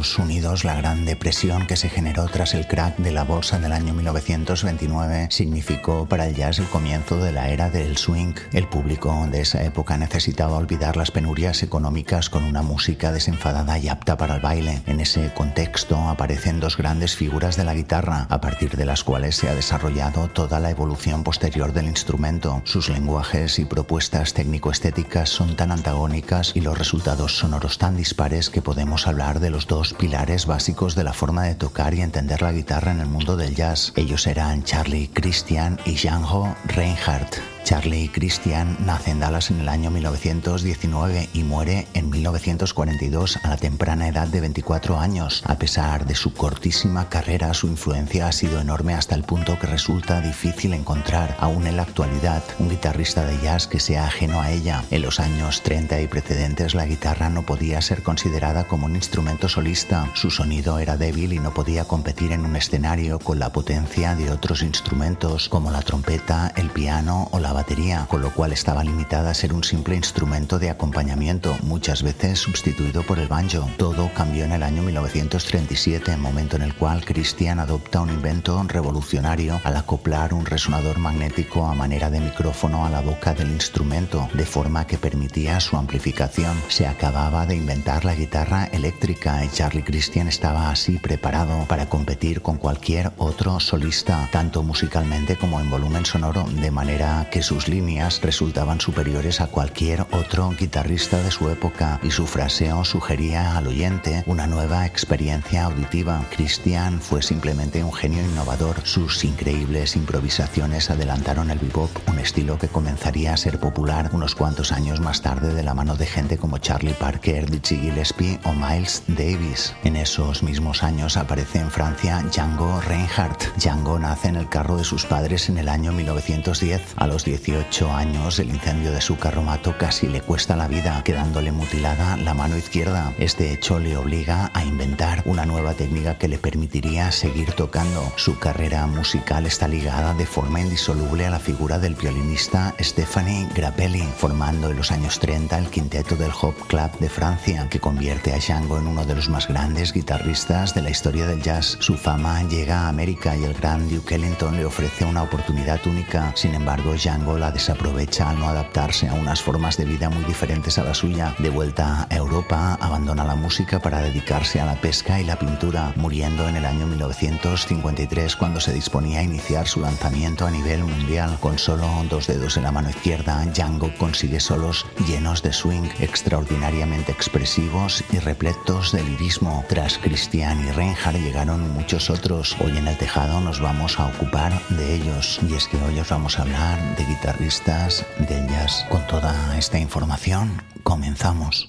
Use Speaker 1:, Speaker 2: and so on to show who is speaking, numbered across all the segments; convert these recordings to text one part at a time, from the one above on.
Speaker 1: Estados Unidos, la gran depresión que se generó tras el crack de la bolsa del año 1929 significó para el jazz el comienzo de la era del swing. El público de esa época necesitaba olvidar las penurias económicas con una música desenfadada y apta para el baile. En ese contexto aparecen dos grandes figuras de la guitarra, a partir de las cuales se ha desarrollado toda la evolución posterior del instrumento. Sus lenguajes y propuestas técnico-estéticas son tan antagónicas y los resultados sonoros tan dispares que podemos hablar de los dos pilares básicos de la forma de tocar y entender la guitarra en el mundo del jazz. Ellos eran Charlie Christian y Django Reinhardt. Charlie Christian nace en Dallas en el año 1919 y muere en 1942 a la temprana edad de 24 años. A pesar de su cortísima carrera, su influencia ha sido enorme hasta el punto que resulta difícil encontrar, aún en la actualidad, un guitarrista de jazz que sea ajeno a ella. En los años 30 y precedentes, la guitarra no podía ser considerada como un instrumento solista. Su sonido era débil y no podía competir en un escenario con la potencia de otros instrumentos como la trompeta, el piano o la batería, con lo cual estaba limitada a ser un simple instrumento de acompañamiento, muchas veces sustituido por el banjo. Todo cambió en el año 1937, momento en el cual Christian adopta un invento revolucionario al acoplar un resonador magnético a manera de micrófono a la boca del instrumento, de forma que permitía su amplificación. Se acababa de inventar la guitarra eléctrica y Charlie Christian estaba así preparado para competir con cualquier otro solista, tanto musicalmente como en volumen sonoro, de manera que sus líneas resultaban superiores a cualquier otro guitarrista de su época y su fraseo sugería al oyente una nueva experiencia auditiva. Christian fue simplemente un genio innovador. Sus increíbles improvisaciones adelantaron el bebop, un estilo que comenzaría a ser popular unos cuantos años más tarde de la mano de gente como Charlie Parker, Dizzy Gillespie o Miles Davis. En esos mismos años aparece en Francia Django Reinhardt. Django nace en el carro de sus padres en el año 1910. A los 18 años, el incendio de su carromato casi le cuesta la vida, quedándole mutilada la mano izquierda. Este hecho le obliga a inventar una nueva técnica que le permitiría seguir tocando. Su carrera musical está ligada de forma indisoluble a la figura del violinista Stephanie Grappelli, formando en los años 30 el quinteto del Hop Club de Francia, que convierte a Django en uno de los más grandes guitarristas de la historia del jazz. Su fama llega a América y el gran Duke Ellington le ofrece una oportunidad única. Sin embargo, Django la desaprovecha al no adaptarse a unas formas de vida muy diferentes a la suya. De vuelta a Europa, abandona la música para dedicarse a la pesca y la pintura, muriendo en el año 1953 cuando se disponía a iniciar su lanzamiento a nivel mundial. Con solo dos dedos en la mano izquierda, Django consigue solos llenos de swing, extraordinariamente expresivos y repletos de lirismo. Tras Christian y Reinhardt llegaron muchos otros. Hoy en el tejado nos vamos a ocupar de ellos. Y es que hoy os vamos a hablar de guitarristas de jazz. Con toda esta información, comenzamos.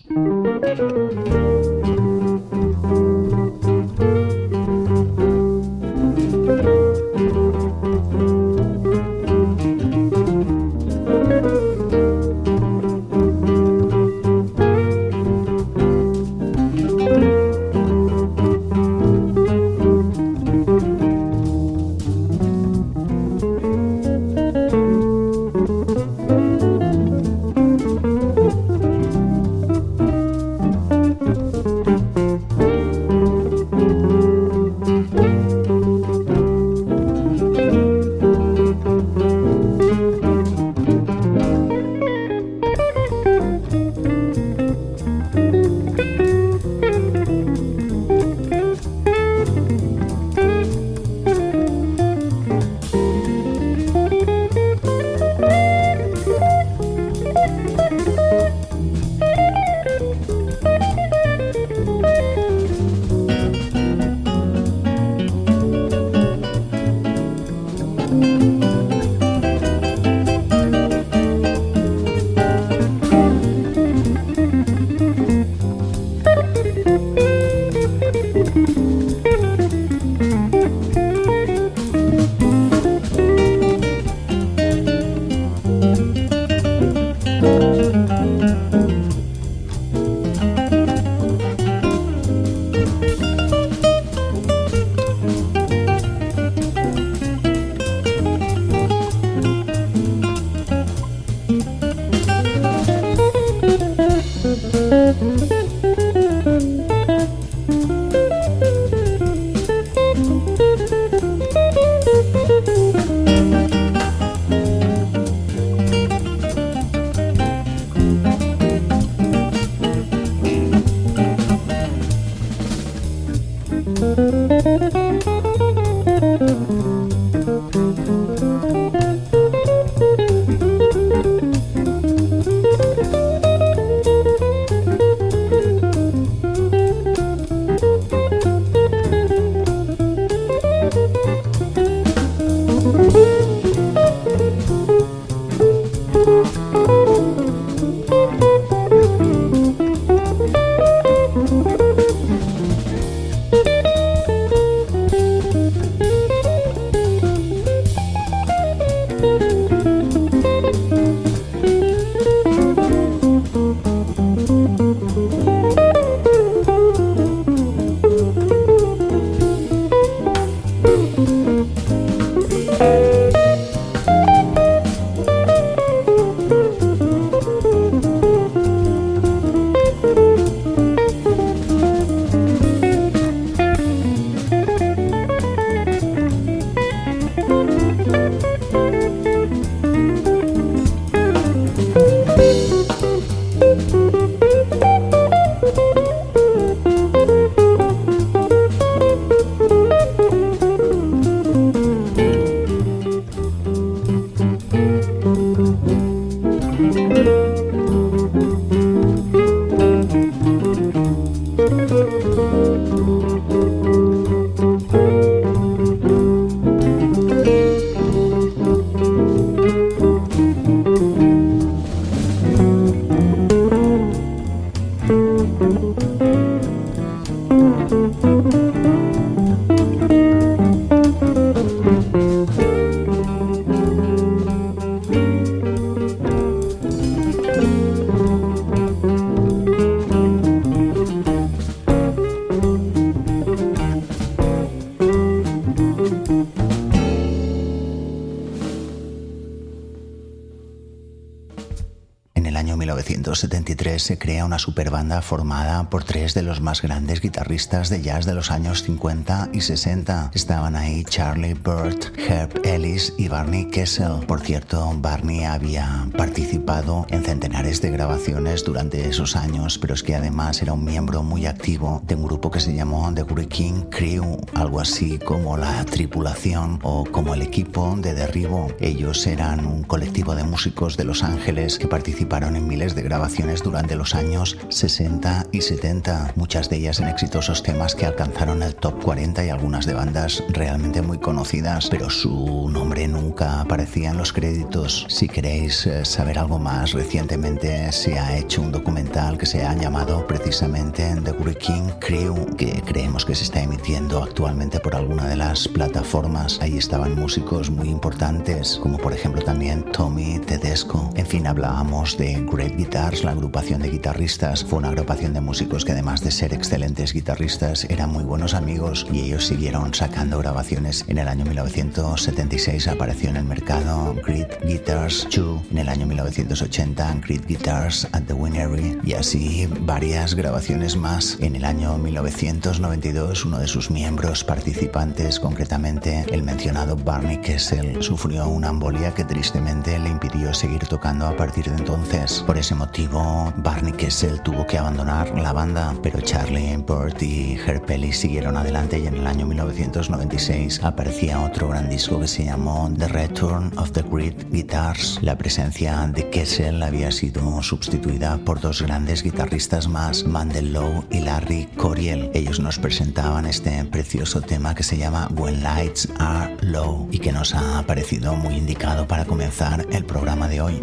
Speaker 1: Se crea una superbanda formada por tres de los más grandes guitarristas de jazz de los años 50 y 60. Estaban ahí Charlie Burt, Herb Ellis y Barney Kessel. Por cierto, Barney había participado en centenares de grabaciones durante esos años, pero es que además era un miembro muy activo de un grupo que se llamó The King Crew, algo así como la tripulación o como el equipo de derribo. Ellos eran un colectivo de músicos de Los Ángeles que participaron en miles de grabaciones durante los años 60 y 70, muchas de ellas en exitosos temas que alcanzaron el top 40 y algunas de bandas realmente muy conocidas, pero su nombre nunca aparecía en los créditos. Si queréis eh, saber algo más, recientemente se ha hecho un documental que se ha llamado precisamente The King Crew, que creemos que se está emitiendo actualmente por alguna de las plataformas. Ahí estaban músicos muy importantes, como por ejemplo también Tommy Tedesco. En fin, hablábamos de Great Guitars, la agrupación de guitarristas. Fue una agrupación de músicos que además de ser excelentes guitarristas eran muy buenos amigos y ellos siguieron sacando grabaciones. En el año 1976 apareció en el mercado Great Guitars 2, en el año 1980 Great Guitars at the Winery y así varias grabaciones más. En el año 1992 uno de sus miembros participantes, concretamente el mencionado Barney Kessel, sufrió una embolia que tristemente le impidió seguir tocando a partir de entonces. Por ese motivo, Barney Kessel tuvo que abandonar la banda, pero Charlie Burt y Herb Pelly siguieron adelante y en el año 1996 aparecía otro gran disco que se llamó The Return of the Great Guitars. La presencia de Kessel había sido sustituida por dos grandes guitarristas más, Mandel Lowe y Larry Coriel. Ellos nos presentaban este precioso tema que se llama When Lights Are Low y que nos ha parecido muy indicado para comenzar el programa de hoy.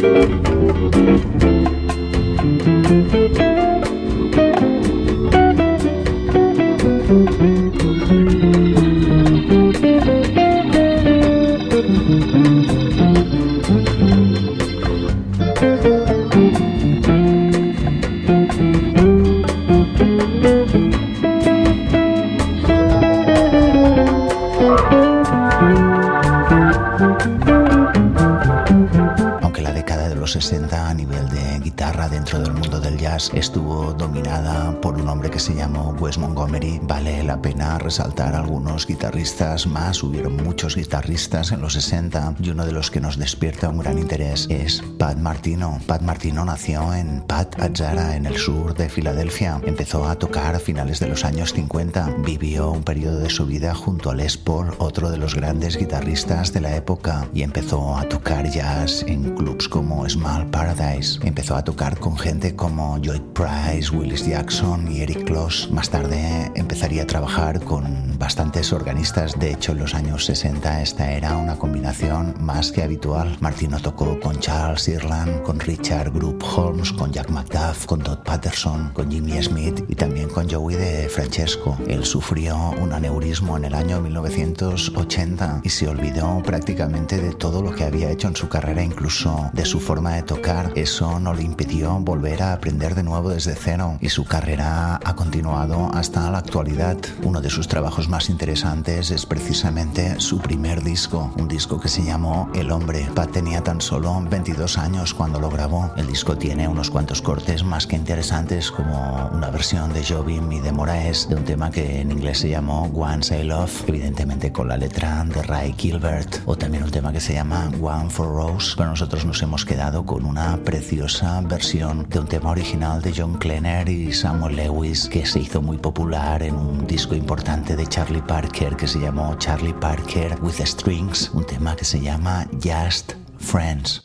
Speaker 1: Thank you. Estuvo dominada por un hombre que se llamó Wes Montgomery. Vale la pena resaltar algunos guitarristas más. Hubieron muchos guitarristas en los 60 y uno de los que nos despierta un gran interés es Pat Martino. Pat Martino nació en Pat Azzara, en el sur de Filadelfia. Empezó a tocar a finales de los años 50. Vivió un periodo de su vida junto a Les Paul, otro de los grandes guitarristas de la época, y empezó a tocar jazz en clubs como Small Paradise. Empezó a tocar con gente como Lloyd Price, Willis Jackson y Eric Kloss. Más tarde empezaría a trabajar con bastantes organistas. De hecho, en los años 60 esta era una combinación más que habitual. Martino tocó con Charles Irland, con Richard Group Holmes, con Jack McDuff, con Todd Patterson, con Jimmy Smith y también con Joey de Francesco. Él sufrió un aneurismo en el año 1980 y se olvidó prácticamente de todo lo que había hecho en su carrera, incluso de su forma de tocar. Eso no le impidió volver a aprender de nuevo desde cero y su carrera ha continuado hasta la actualidad. Uno de sus trabajos más interesantes es precisamente su primer disco, un disco que se llamó El Hombre. Pat tenía tan solo 22 años cuando lo grabó. El disco tiene unos cuantos cortes más que interesantes como una versión de Jobim y de Moraes de un tema que en inglés se llamó Once I Love, evidentemente con la letra de Ray Gilbert, o también un tema que se llama One for Rose, pero nosotros nos hemos quedado con una preciosa versión de un tema original de John y Samuel Lewis, que se hizo muy popular en un disco importante de Charlie Parker que se llamó Charlie Parker with Strings, un tema que se llama Just Friends.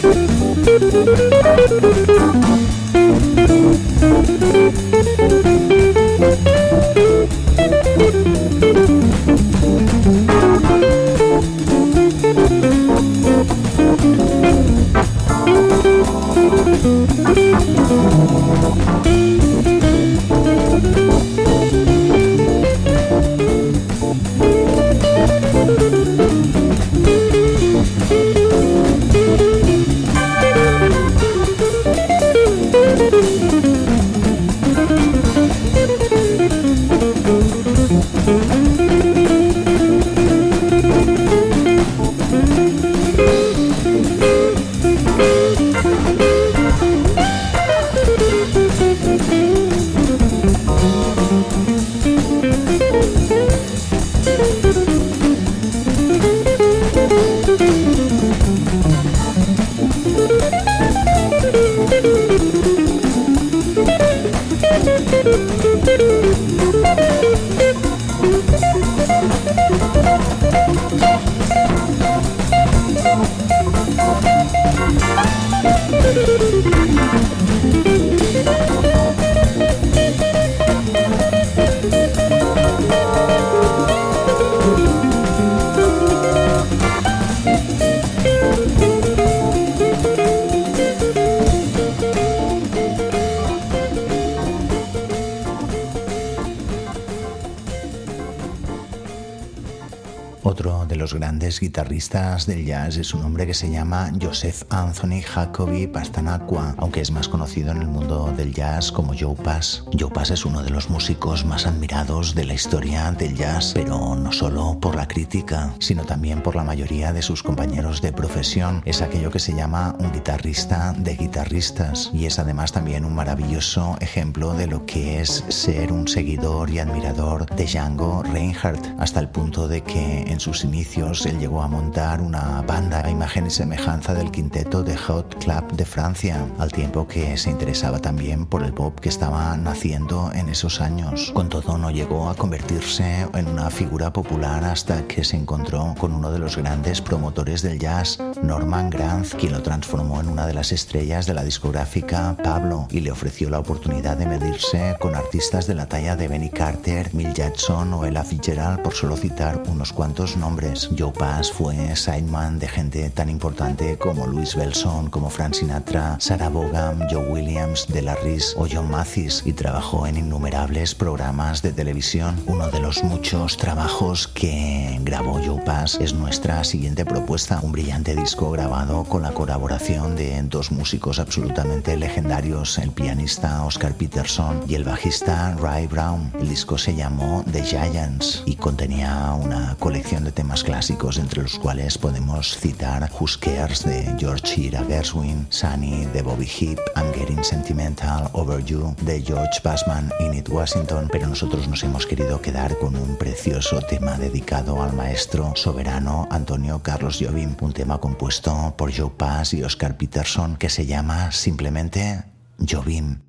Speaker 1: Thank you. Guitarristas del jazz es un hombre que se llama Joseph Anthony Jacobi Pastanacqua, aunque es más conocido en el mundo del jazz como Joe Pass. Joe Pass es uno de los músicos más admirados de la historia del jazz, pero no solo por la crítica, sino también por la mayoría de sus compañeros de profesión. Es aquello que se llama un guitarrista de guitarristas y es además también un maravilloso ejemplo de lo que es ser un seguidor y admirador de Django Reinhardt, hasta el punto de que en sus inicios él llegó a montar una banda a imagen y semejanza del quinteto de Hot Club de Francia, al tiempo que se interesaba también por el pop que estaba naciendo en esos años. Con todo no llegó a convertirse en una figura popular hasta que se encontró con uno de los grandes promotores del jazz, Norman Granz, quien lo transformó en una de las estrellas de la discográfica Pablo y le ofreció la oportunidad de medirse con artistas de la talla de Benny Carter, Mill Jackson o Ella Fitzgerald, por solo citar unos cuantos nombres. Joe Pass fue sideman de gente tan importante como Louis Belson, como Frank Sinatra, Sarah Vaughan, Joe Williams, Della Reese o John Mathis y trabajó en innumerables programas de televisión. Uno de los muchos trabajos que grabó Joe Pass es nuestra siguiente propuesta, un brillante disco grabado con la colaboración de dos músicos absolutamente legendarios, el pianista Oscar Peterson y el bajista Ray Brown. El disco se llamó The Giants y contenía una colección de temas clásicos entre los cuales podemos citar Who Cares de George Ira Gershwin, Sunny de Bobby Heap, I'm Getting Sentimental, Over You de George Bassman y Nit Washington, pero nosotros nos hemos querido quedar con un precioso tema dedicado al maestro soberano Antonio Carlos Jobim, un tema compuesto por Joe Pass y Oscar Peterson que se llama simplemente Jobim.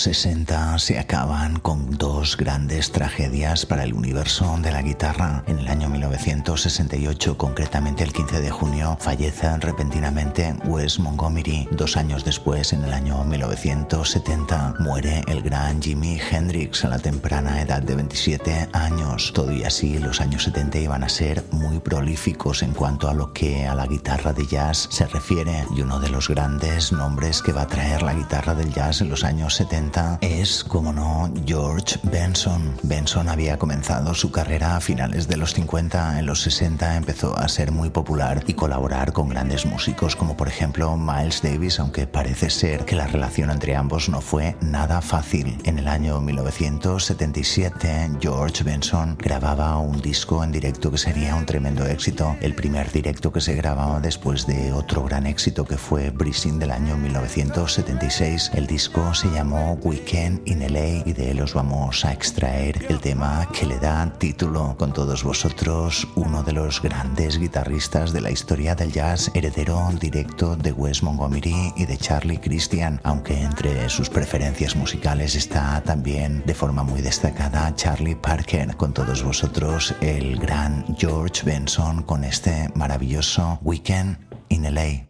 Speaker 1: 60 se acaban con dos grandes tragedias para el universo de la guitarra. En el año 1968, concretamente el 15 de junio, fallece repentinamente Wes Montgomery. Dos años después, en el año 1970, muere el gran Jimi Hendrix a la temprana edad de 27 años. Todo y así, los años 70 iban a ser muy prolíficos en cuanto a lo que a la guitarra de jazz se refiere y uno de los grandes nombres que va a traer la guitarra del jazz en los años 70 es, como no, George Benson. Benson había comenzado su carrera a finales de los 50, en los 60 empezó a ser muy popular y colaborar con grandes músicos como por ejemplo Miles Davis, aunque parece ser que la relación entre ambos no fue nada fácil. En el año 1977, George Benson grababa un disco en directo que sería un tremendo éxito, el primer directo que se grababa después de otro gran éxito que fue Breezing del año 1976. El disco se llamó Weekend in LA y de él os vamos a extraer el tema que le da título con todos vosotros, uno de los grandes guitarristas de la historia del jazz, heredero directo de Wes Montgomery y de Charlie Christian, aunque entre sus preferencias musicales está también de forma muy destacada Charlie Parker. Con todos vosotros, el gran George Benson con este maravilloso Weekend in LA.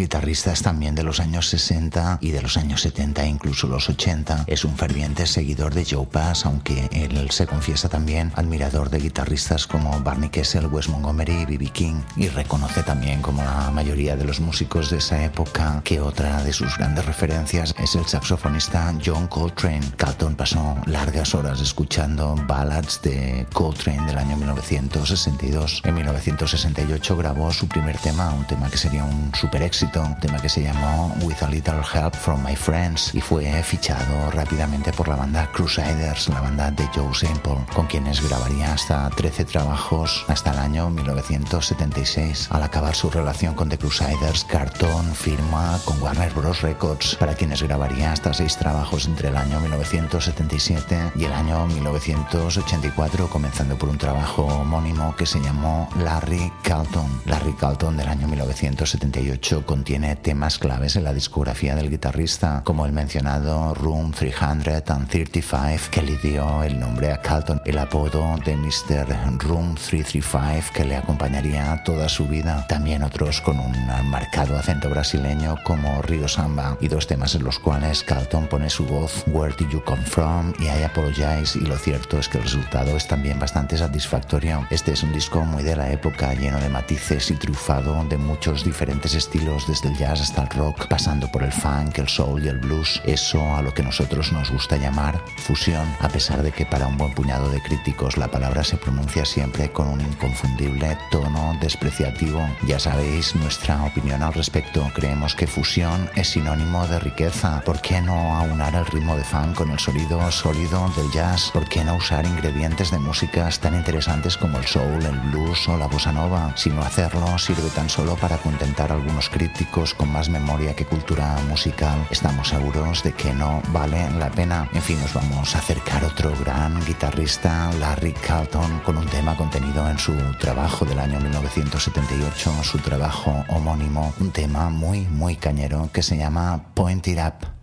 Speaker 1: Guitarristas también de los años 60 y de los años 70 incluso los 80. Es un ferviente seguidor de Joe Pass, aunque él se confiesa también admirador de guitarristas como Barney Kessel, Wes Montgomery y B.B. King y reconoce también como la mayoría de los músicos de esa época que otra de sus grandes referencias es el saxofonista John Coltrane. Calton pasó largas horas escuchando ballads de Coltrane del año 1962. En 1968 grabó su primer tema, un tema que sería un super éxito, un tema que se llamó With a Little Help from My Friends y fue fichado rápidamente por la banda Crusaders, la banda de Joe Sample, con quienes grabaría hasta 13 trabajos hasta el año 1976. Al acabar su relación con The Crusaders, Carton firma con Warner Bros. Records, para quienes grabaría hasta 6 trabajos entre el año 1977 y el año 1984, comenzando por un trabajo homónimo que se llamó Larry Carlton. Larry Carlton del año 1978 contiene temas claves en la discografía del guitarrista, como el mencionado Room 335, que le dio el nombre a Carlton, el apodo de Mr. Room 335 que le acompañaría toda su vida. También otros con un marcado acento brasileño como Rio Samba y dos temas en los cuales Carlton pone su voz Where Did You Come From y I Apologize y lo cierto es que el resultado es también bastante satisfactorio. Este es un disco muy de la época, lleno de matices y trufado de muchos diferentes estilos, desde el jazz hasta el rock, pasando por el funk, el soul y el blues. Eso a lo que nosotros nos gusta llamar fusión, a pesar de que para un buen puñado de críticos la palabra se pronuncia siempre con un inconfundible tono despreciativo. Ya sabéis nuestra opinión al respecto. Creemos que fusión es sinónimo de riqueza. ¿Por qué no aunar el ritmo de funk con el sonido sólido del jazz? ¿Por qué no usar ingredientes de músicas tan interesantes como el soul, el blues o la bossa nova? Si no hacerlo sirve tan solo para contentar a algunos críticos con más memoria que cultura musical. Estamos seguros de que no vale la pena. En fin, nos vamos a acercar otro gran guitarrista, Larry Carlton, con un tema contenido en su trabajo del año 1978, su trabajo homónimo, un tema muy, muy cañero que se llama Point It Up.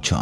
Speaker 1: Mucho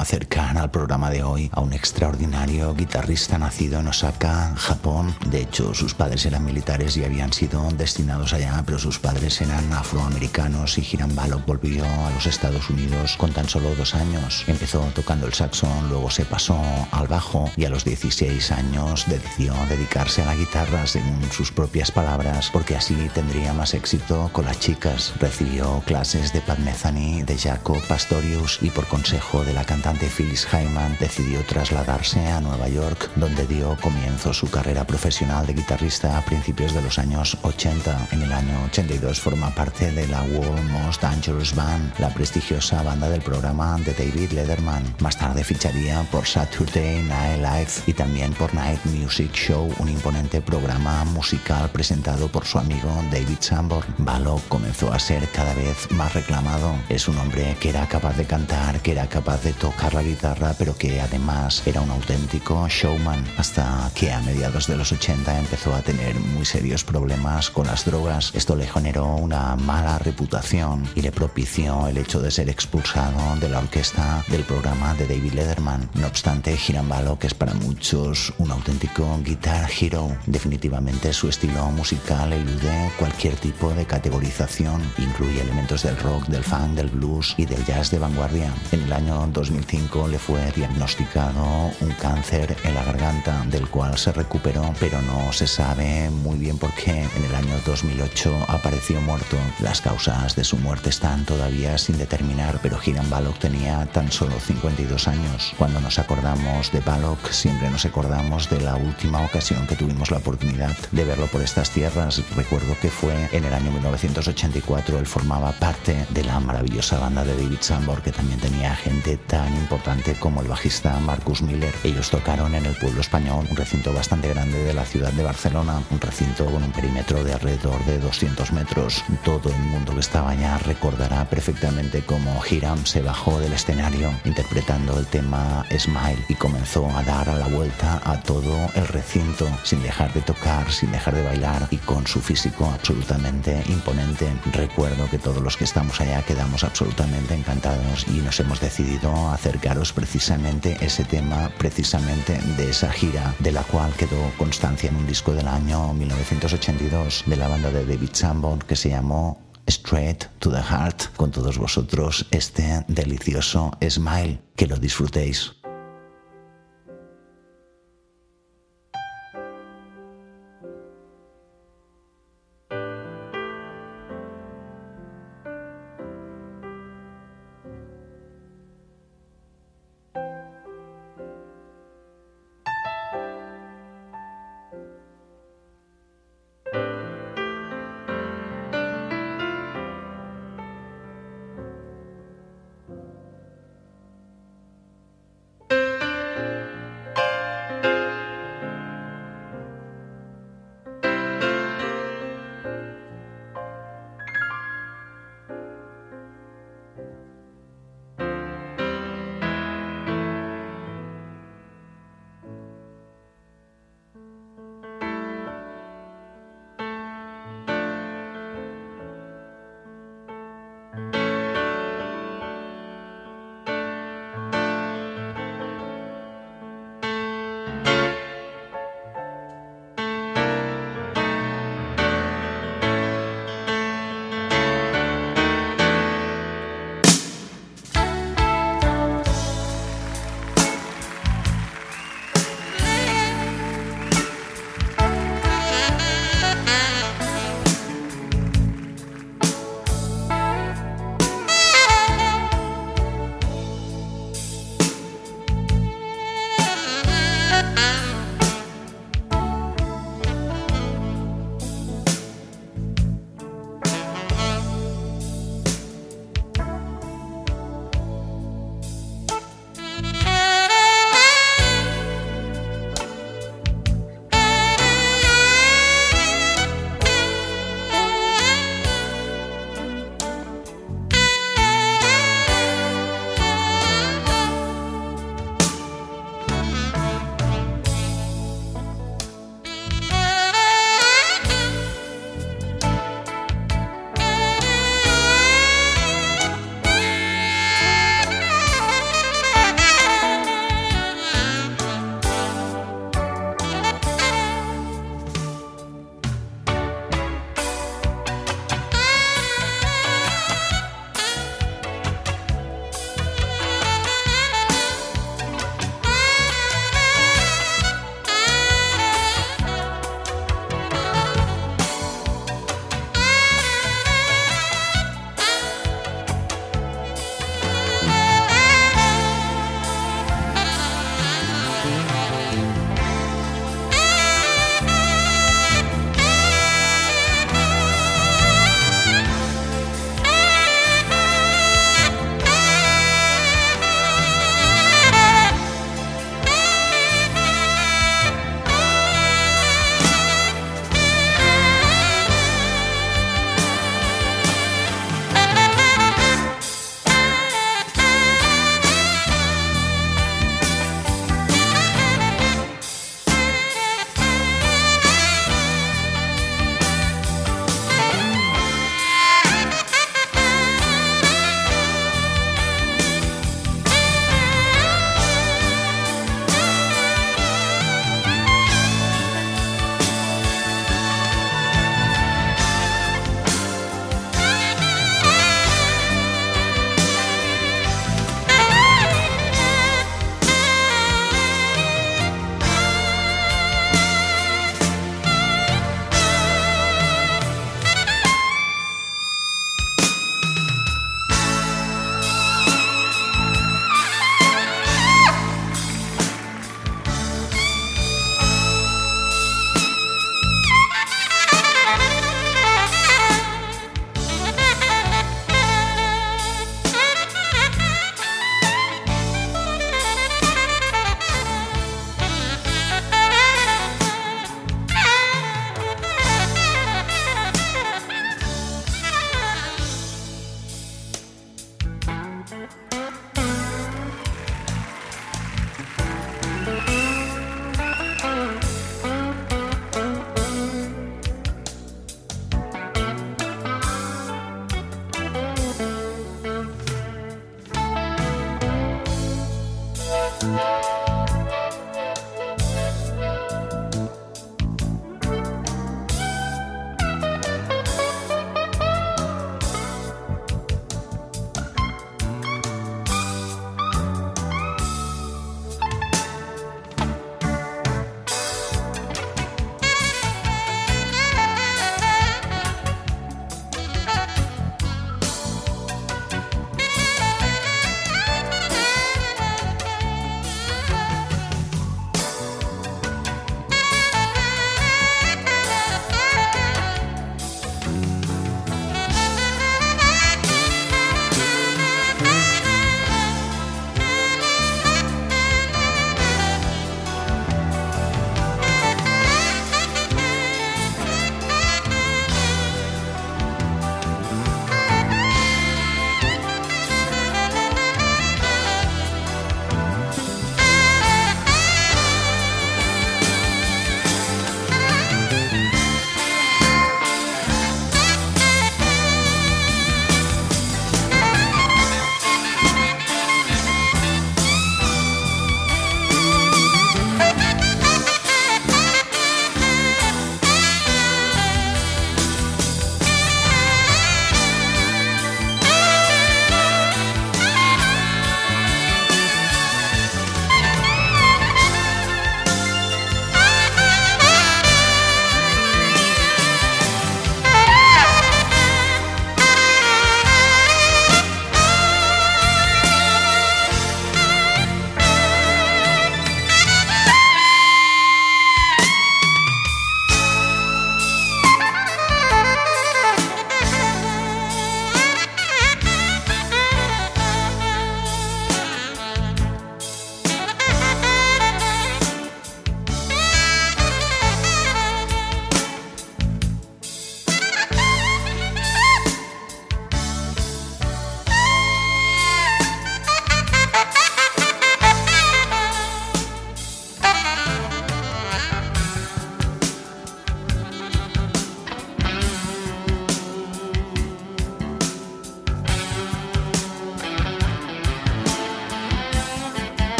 Speaker 1: al programa de hoy a un extraordinario guitarrista nacido en Osaka, Japón. De hecho, sus padres eran militares y habían sido destinados allá, pero sus padres eran afroamericanos y Hiram Balog volvió a los Estados Unidos con tan solo dos años. Empezó tocando el saxón, luego se pasó al bajo y a los 16 años decidió dedicarse a la guitarra según sus propias palabras porque así tendría más éxito con las chicas. Recibió clases de Pat Metheny, de Jaco Pastorius y por consejo de la cantante Phyllis Hyman decidió trasladarse a Nueva York donde dio comienzo su carrera profesional de guitarrista a principios de los años 80. En el año 82 forma parte de la World Most Dangerous Band, la prestigiosa banda del programa de David Letterman. Más tarde ficharía por Saturday Night Live y también por Night Music Show, un imponente programa musical presentado por su amigo David Sanborn. Balo comenzó a ser cada vez más reclamado. Es un hombre que era capaz de cantar, que era capaz de tocar la guitarra, pero que además era un auténtico showman, hasta que a mediados de los 80 empezó a tener muy serios problemas con las drogas. Esto le generó una mala reputación y le propició el hecho de ser expulsado de la orquesta del programa de David Letterman. No obstante, Girambalo, que es para muchos un auténtico guitar hero, definitivamente su estilo musical elude cualquier tipo de categorización, incluye elementos del rock, del funk, del blues y del jazz de vanguardia. En el año 2005 le fue diagnosticado un cáncer en la garganta, del cual se recuperó, pero no se sabe muy bien por qué. En el año 2008 apareció muerto. Las causas de su muerte están todavía sin determinar, pero Hiram Balog tenía tan solo 52 años. Cuando nos acordamos de Balog, siempre nos acordamos de la última ocasión que tuvimos la oportunidad de verlo por estas tierras. Recuerdo que fue en el año 1984. Él formaba parte de la maravillosa banda de David Sambor, que también tenía gente tan importante como el bajista Marcus Miller. Ellos tocaron en el pueblo español, un recinto bastante grande de la ciudad de Barcelona, un recinto con un perímetro de alrededor de 200 metros. Todo el mundo que estaba allá recordará perfectamente cómo Hiram se bajó del escenario interpretando el tema Smile y comenzó a dar a la vuelta a todo el recinto sin dejar de tocar, sin dejar de bailar y con su físico absolutamente imponente. Recuerdo que todos los que estamos allá quedamos absolutamente encantados y nos hemos decidido acercaros precisamente ese tema, precisamente de esa gira de la cual quedó constancia en un disco del año 1982 de la banda de David Sanborn que se llamó Straight to the Heart. Con todos vosotros este delicioso smile. Que lo disfrutéis.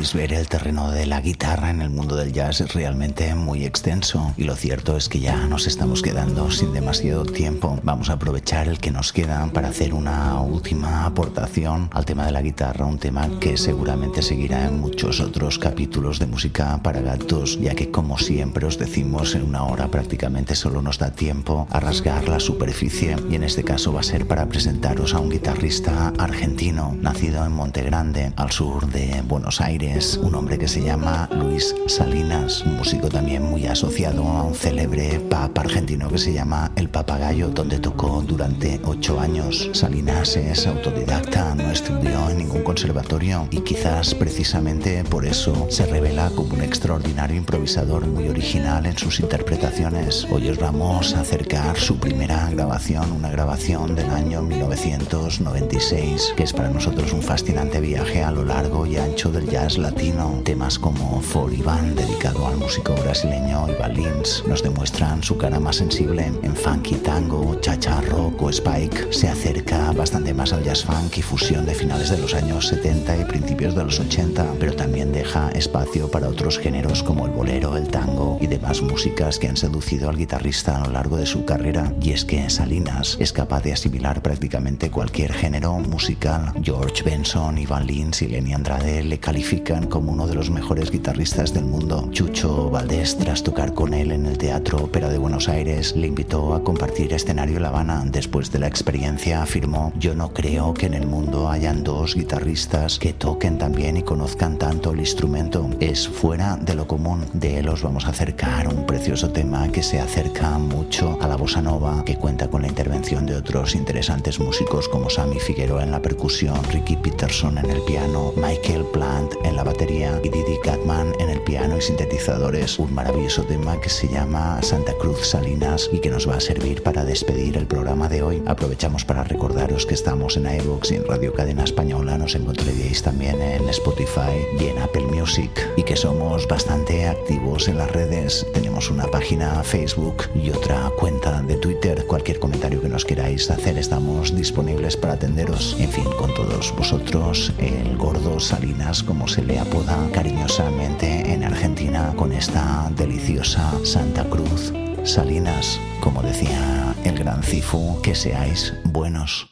Speaker 1: Podéis ver, el terreno de la guitarra en el mundo del jazz es realmente muy extenso. Y lo cierto es que ya nos estamos quedando sin demasiado tiempo. Vamos a aprovechar el que nos queda para hacer una última aportación al tema de la guitarra, un tema que seguramente seguirá en muchos otros capítulos de música para gatos, ya que como siempre os decimos, en una hora prácticamente solo nos da tiempo a rasgar la superficie. Y en este caso va a ser para presentaros a un guitarrista argentino, nacido en Monte Grande, al sur de Buenos Aires, un hombre que se llama Luis Salinas, un músico también muy asociado a un célebre pop argentino que se llama El Papagayo, donde tocó durante ocho años. Salinas es autodidacta, no estudió en ningún conservatorio y quizás precisamente por eso se revela como un extraordinario improvisador muy original en sus interpretaciones. Hoy os vamos a acercar su primera grabación, una grabación del año 1996, que es para nosotros un fascinante viaje a lo largo y ancho del jazz latino. Temas como For Ivan, dedicado al músico brasileño Ivan Lins, nos demuestran su cara más sensible. En funky tango, cha-cha rock o spike se acerca bastante más al jazz funk y fusión de finales de los años 70 y principios de los 80, pero también deja espacio para otros géneros como el bolero, el tango y demás músicas que han seducido al guitarrista a lo largo de su carrera. Y es que Salinas es capaz de asimilar prácticamente cualquier género musical. George Benson, Ivan Lins y Lenny Andrade le califican como uno de los mejores guitarristas del mundo. Chucho Valdés, tras tocar con él en el Teatro Ópera de Buenos Aires, le invitó a compartir escenario en La Habana. Después de la experiencia afirmó, yo no creo que en el mundo hayan dos guitarristas que toquen tan bien y conozcan tanto el instrumento. Es fuera de lo común. De él os vamos a acercar un precioso tema que se acerca mucho a la bossa nova, que cuenta con la intervención de otros interesantes músicos como Sammy Figueroa en la percusión, Ricky Peterson en el piano, Michael Plant en la batería y Didi Catman en el piano y sintetizadores. Un maravilloso tema que se llama Santa Cruz Salinas y que nos va a servir para despedir el programa de hoy. Aprovechamos para recordaros que estamos en iVoox y en Radio Cadena Española. Nos encontraréis también en Spotify y en Apple Music y que somos bastante activos en las redes. Tenemos una página Facebook y otra cuenta de Twitter. Cualquier comentario que nos queráis hacer estamos disponibles para atenderos. En fin, con todos vosotros, el gordo Salinas, como se apoda cariñosamente en Argentina, con esta deliciosa Santa Cruz Salinas, como decía el gran Cifu, que seáis buenos.